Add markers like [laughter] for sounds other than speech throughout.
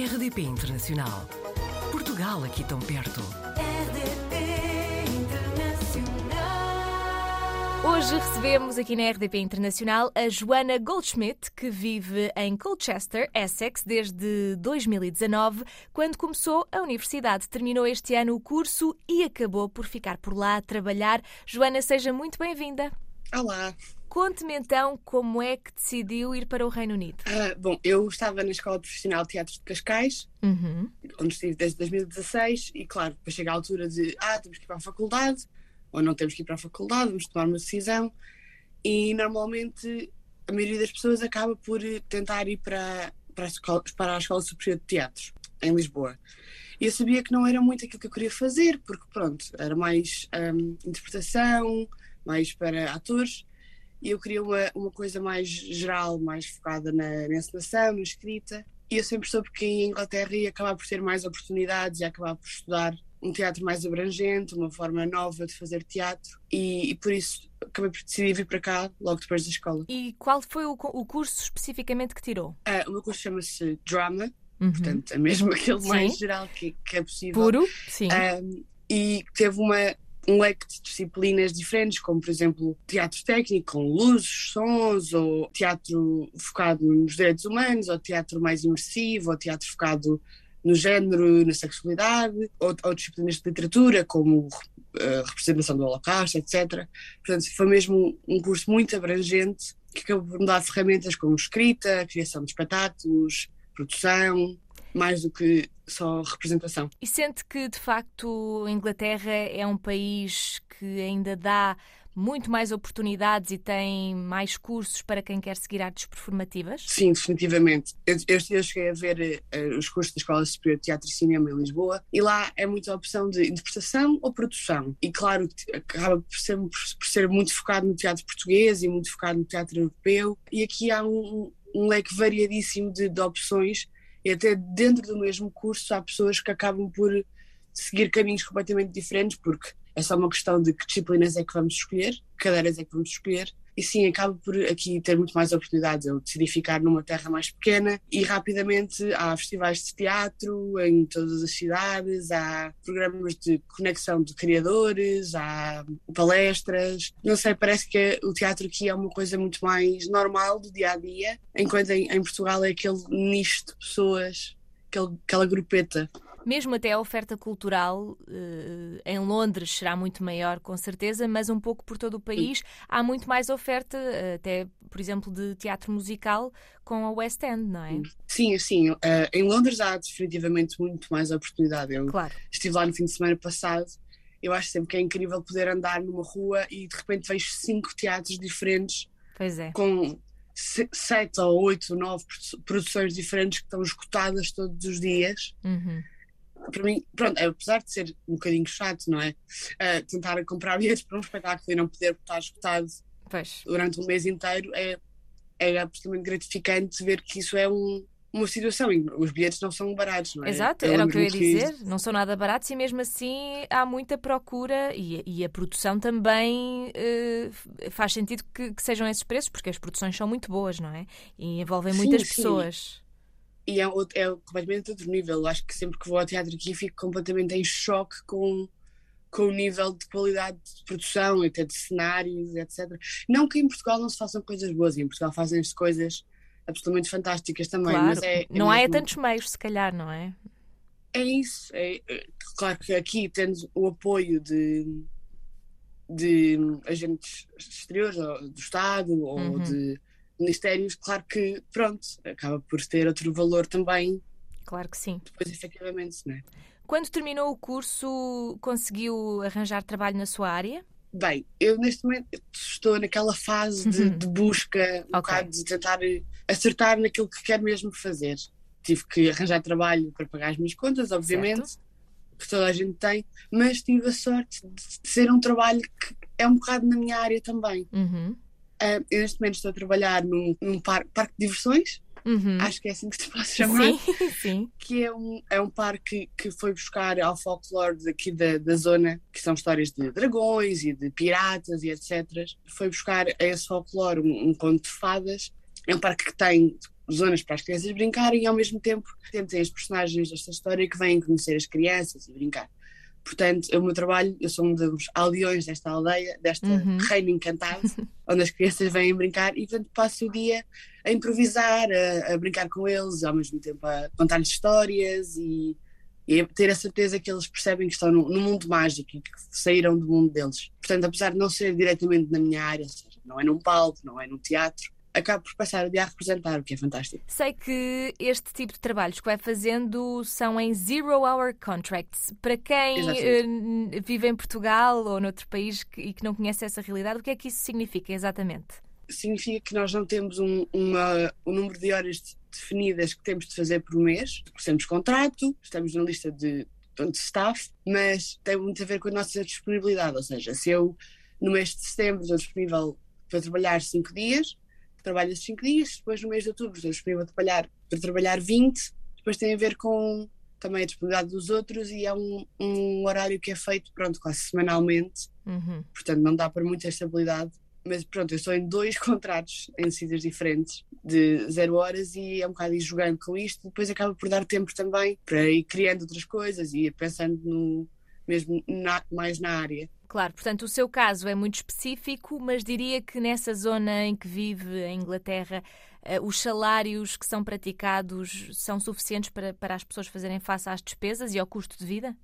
RDP Internacional. Portugal aqui tão perto. RDP Internacional. Hoje recebemos aqui na RDP Internacional a Joana Goldschmidt, que vive em Colchester, Essex, desde 2019, quando começou a universidade. Terminou este ano o curso e acabou por ficar por lá a trabalhar. Joana, seja muito bem-vinda. Olá. Conte-me então como é que decidiu ir para o Reino Unido. Ah, bom, eu estava na Escola Profissional de Teatro de Cascais, Uhum. onde estive desde 2016, e claro, depois chega a altura de ah, temos que ir para a faculdade, ou não temos que ir para a faculdade, vamos tomar uma decisão, e normalmente a maioria das pessoas acaba por eh, tentar ir para, para, a, escola, para a Escola Superior de Teatro, em Lisboa. E eu sabia que não era muito aquilo que eu queria fazer, porque pronto, era mais hum, interpretação, mais para atores, e eu queria uma, uma coisa mais geral, mais focada na, na encenação, na escrita. E eu sempre soube que em Inglaterra ia acabar por ter mais oportunidades, ia acabar por estudar um teatro mais abrangente, uma forma nova de fazer teatro. E, e por isso acabei por decidir vir para cá logo depois da escola. E qual foi o, o curso especificamente que tirou? Ah, o meu curso chama-se Drama, Uhum. portanto, é mesmo [laughs] aquele Sim. mais geral que, que é possível. Puro? Sim. Um, e teve uma, um leque de disciplinas diferentes, como por exemplo teatro técnico, com luzes, sons, ou teatro focado nos direitos humanos, ou teatro mais imersivo, ou teatro focado no género, na sexualidade, ou, ou disciplinas de literatura, como uh, representação do Holocausto, etc. Portanto, foi mesmo um curso muito abrangente que acabou por me dar ferramentas como escrita, criação de espetáculos, produção, mais do que só representação. E sente que, de facto, a Inglaterra é um país que ainda dá muito mais oportunidades e tem mais cursos para quem quer seguir artes performativas? Sim, definitivamente. Eu, eu, cheguei a ver eh, os cursos da Escola Superior de Teatro e Cinema em Lisboa e lá é muita opção de interpretação ou produção. E claro, acaba por ser, por ser muito focado no teatro português e muito focado no teatro europeu. E aqui há um, um leque variadíssimo de, de opções e até dentro do mesmo curso há pessoas que acabam por seguir caminhos completamente diferentes porque é só uma questão de que disciplinas é que vamos escolher, que cadeiras é que vamos escolher. E sim, acaba por aqui ter muito mais oportunidades. Eu decidi ficar numa terra mais pequena e rapidamente há festivais de teatro em todas as cidades, há programas de conexão de criadores, há palestras. Não sei, parece que o teatro aqui é uma coisa muito mais normal do dia a dia, enquanto em Portugal é aquele nicho de pessoas, aquele, aquela grupeta. Mesmo até a oferta cultural eh, em Londres será muito maior, com certeza, mas um pouco por todo o país há muito mais oferta, até, por exemplo, de teatro musical com a West End, não é? Sim, sim. Uh, em Londres há definitivamente muito mais oportunidade. Eu Claro. estive lá no fim de semana passado. Eu acho sempre que é incrível poder andar numa rua e de repente vejo cinco teatros diferentes Pois é. com se- sete ou oito, nove produ- produções diferentes que estão esgotadas todos os dias. Uhum. Para mim, pronto, apesar de ser um bocadinho chato, não é? Uh, tentar comprar [laughs] bilhetes para um espetáculo e não poder estar esgotado Pois. durante um mês inteiro é, é absolutamente gratificante ver que isso é um- uma situação e os bilhetes não são baratos, não é? Exato, era o que eu ia dizer. Não são nada baratos e mesmo assim há muita procura e, e a produção também eh, faz sentido que, que sejam esses preços, porque as produções são muito boas, não é? E envolvem Sim, muitas sim. pessoas. E é, é completamente outro nível. Acho que sempre que vou ao teatro aqui fico completamente em choque com, com o nível de qualidade de produção, até de cenários, etc. Não que em Portugal não se façam coisas boas, em Portugal fazem-se coisas absolutamente fantásticas também, Claro, mas é, é não há é mesmo- tantos meios, se calhar, não é? É isso. É, é- claro que aqui tendo o apoio de, de agentes exteriores, do Estado ou Uhum. de ministérios, claro que, pronto, acaba por ter outro valor também, Claro que sim. depois efetivamente, não é? Quando terminou o curso, conseguiu arranjar trabalho na sua área? Bem, eu neste momento estou naquela fase de, Uhum. de busca, um Ok. bocado de tentar acertar naquilo que quero mesmo fazer. Tive que arranjar trabalho para pagar as minhas contas, obviamente, que toda a gente tem, mas tive a sorte de, de ser um trabalho que é um bocado na minha área também. Uhum. Ah, eu neste momento estou a trabalhar num, num par- parque de diversões, Uhum. acho que é assim que se pode chamar, Sim, [laughs] sim. que é um, é um parque que foi buscar ao folclore daqui da, da zona, que são histórias de dragões e de piratas e etc. Foi buscar a esse folclore um, um conto de fadas é um parque que tem zonas para as crianças brincarem e ao mesmo tempo tem as personagens desta história que vêm conhecer as crianças e brincar. Portanto, o meu trabalho, eu sou um dos aldeões desta aldeia, deste uhum. reino encantado, [laughs] onde as crianças vêm brincar e, portanto, passo o dia a improvisar, a, a brincar com eles, ao mesmo tempo a contar-lhes histórias e, e, a ter a certeza que eles percebem que estão no, no, mundo mágico e que saíram do mundo deles. Portanto, apesar de não ser diretamente na minha área, seja, não é num palco, não é num teatro, acabo por passar o dia a representar, o que é fantástico. Sei que este tipo de trabalhos que vai fazendo são em zero hour contracts. Para quem uh, vive em Portugal ou noutro país que, e que não conhece essa realidade, o que é que isso significa exatamente? Significa que nós não temos um, uma, um número de horas definidas que temos de fazer por mês, temos contrato, estamos na lista de, de staff, mas tem muito a ver com a nossa disponibilidade, ou seja, se eu no mês de setembro estou disponível para trabalhar 5 dias, trabalho esses 5 dias, depois no mês de outubro estou disponível trabalhar, para trabalhar 20, depois tem a ver com também a disponibilidade dos outros e é um, um horário que é feito, pronto, quase semanalmente, uhum. portanto não dá para muita estabilidade, mas pronto, eu estou em dois [laughs] contratos em sítios diferentes de zero horas e é um bocado ir jogando com isto, depois acaba por dar tempo também para ir criando outras coisas e pensando no, mesmo na, mais na área. Claro, portanto, o seu caso é muito específico, mas diria que nessa zona em que vive, a Inglaterra, uh, os salários que são praticados são suficientes para, para as pessoas fazerem face às despesas e ao custo de vida?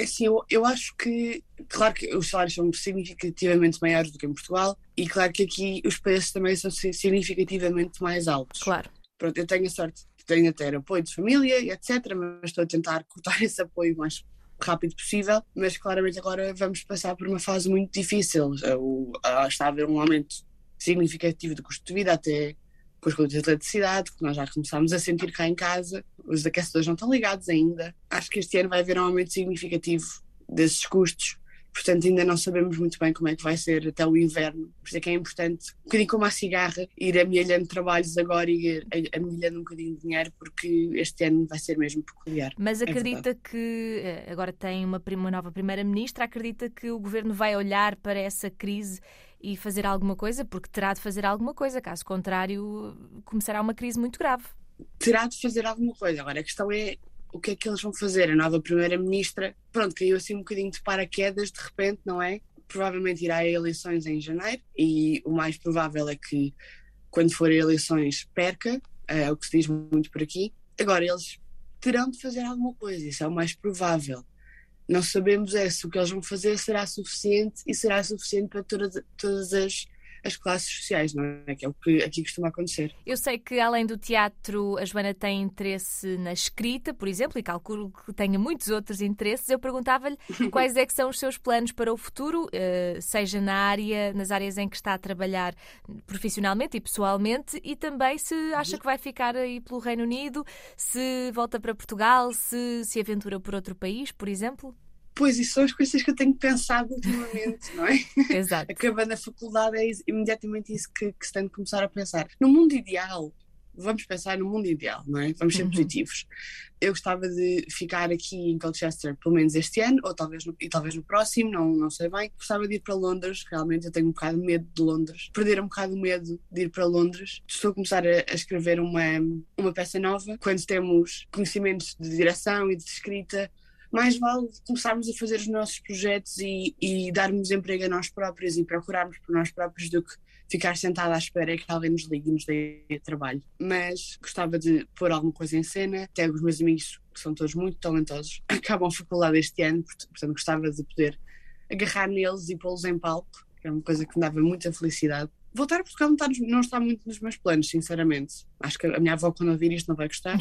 Assim, eu, eu acho que, claro que os salários são significativamente maiores do que em Portugal e claro que aqui os preços também são significativamente mais altos. Claro. Pronto, eu tenho a sorte de até apoio de família e etc, mas estou a tentar cortar [laughs] esse apoio mais rápido possível, mas claramente agora vamos passar por uma fase muito difícil. O, está a haver um aumento significativo do custo de vida, até com as contas de eletricidade, que nós já começámos a sentir cá em casa. Os aquecedores não estão ligados ainda. Acho que este ano vai haver um aumento significativo desses custos portanto ainda não sabemos muito bem como é que vai ser até o inverno. Por isso é que é importante, um bocadinho como a cigarra, ir amelhando trabalhos agora e amelhando um bocadinho de dinheiro, porque este ano vai ser mesmo peculiar. Mas é acredita é que eh, agora tem uma, uma nova Primeira-Ministra, acredita que o governo vai olhar para essa crise e fazer alguma coisa? Porque terá de fazer alguma coisa, caso contrário, começará uma crise muito grave. Terá de fazer alguma coisa. Agora, a questão é o que é que eles vão fazer? A nova Primeira-Ministra, pronto, caiu assim um bocadinho de paraquedas de repente, não é? Provavelmente irá a eleições em janeiro e o mais provável é que quando forem eleições perca, é o que se diz muito por aqui. Agora, eles terão de fazer alguma coisa, isso é o mais provável. Não sabemos é se o que eles vão fazer será suficiente e será suficiente para todas, todas as as classes sociais, não é? Que é o que aqui costuma acontecer. Eu sei que além do teatro, a Joana tem interesse na escrita, por exemplo, e calculo que tenha muitos outros interesses. Eu perguntava-lhe [laughs] quais é que são os seus planos para o futuro, eh, seja na área, nas áreas em que está a trabalhar profissionalmente e pessoalmente, e também se acha que vai ficar aí pelo Reino Unido, se volta para Portugal, se se aventura por outro país, por exemplo. Pois, isso são as coisas que eu tenho pensado ultimamente, não é? [laughs] Exato. Acabando a faculdade é imediatamente isso que, que se tem de começar a pensar. No mundo ideal, vamos pensar no mundo ideal, não é? Vamos ser uhum. positivos. Eu gostava de ficar aqui em Colchester pelo menos este ano, ou talvez no, e talvez no próximo, não, não sei bem. Gostava de ir para Londres, realmente eu tenho um bocado de medo de Londres. Perder um bocado o medo de ir para Londres. Estou a começar a, a escrever uma, uma peça nova. Quando temos conhecimentos de direção e de escrita, mais vale começarmos a fazer os nossos projetos e, e darmos emprego a nós próprios e procurarmos por nós próprios do que ficar sentada à espera que alguém nos ligue e nos dê trabalho. Mas gostava de pôr alguma coisa em cena, até os meus amigos, que são todos muito talentosos, [laughs] acabam a faculdade este ano, portanto gostava de poder agarrar neles e pô-los em palco, que é uma coisa que me dava muita felicidade. Voltar a Portugal não está, não está muito nos meus planos, sinceramente. Acho que a minha avó, quando ouvir isto, não vai gostar.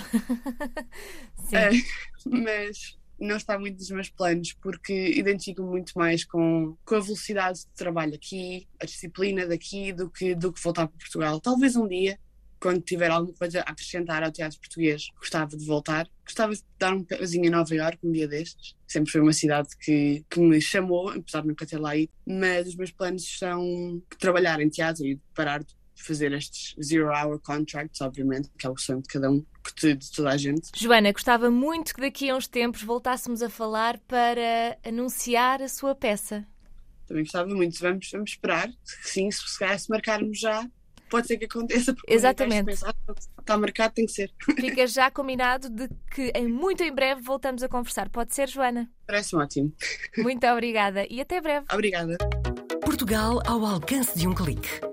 [laughs] Sim. Uh, [laughs] mas não está muito nos meus planos, porque identifico muito mais com, com a velocidade de trabalho aqui, a disciplina daqui, do que, do que voltar para Portugal. Talvez um dia, quando tiver alguma coisa a acrescentar ao teatro português, gostava de voltar. Gostava de dar um pezinho em Nova Iorque um dia destes. Sempre foi uma cidade que, que me chamou, apesar de nunca ter lá ido. Mas os meus planos são trabalhar em teatro e parar de fazer estes zero hour contracts, obviamente, que é o sonho de cada um, de toda a gente. Joana, gostava muito que daqui a uns tempos voltássemos a falar para anunciar a sua peça. Também gostava muito. Vamos, vamos esperar. Sim, se, se marcarmos já, pode ser que aconteça. Porque Exatamente. Pensar, está marcado, tem que ser. Fica [laughs] já combinado de que em muito em breve voltamos a conversar. Pode ser, Joana? Parece ótimo. Muito obrigada e até breve. Obrigada. Portugal ao alcance de um clique.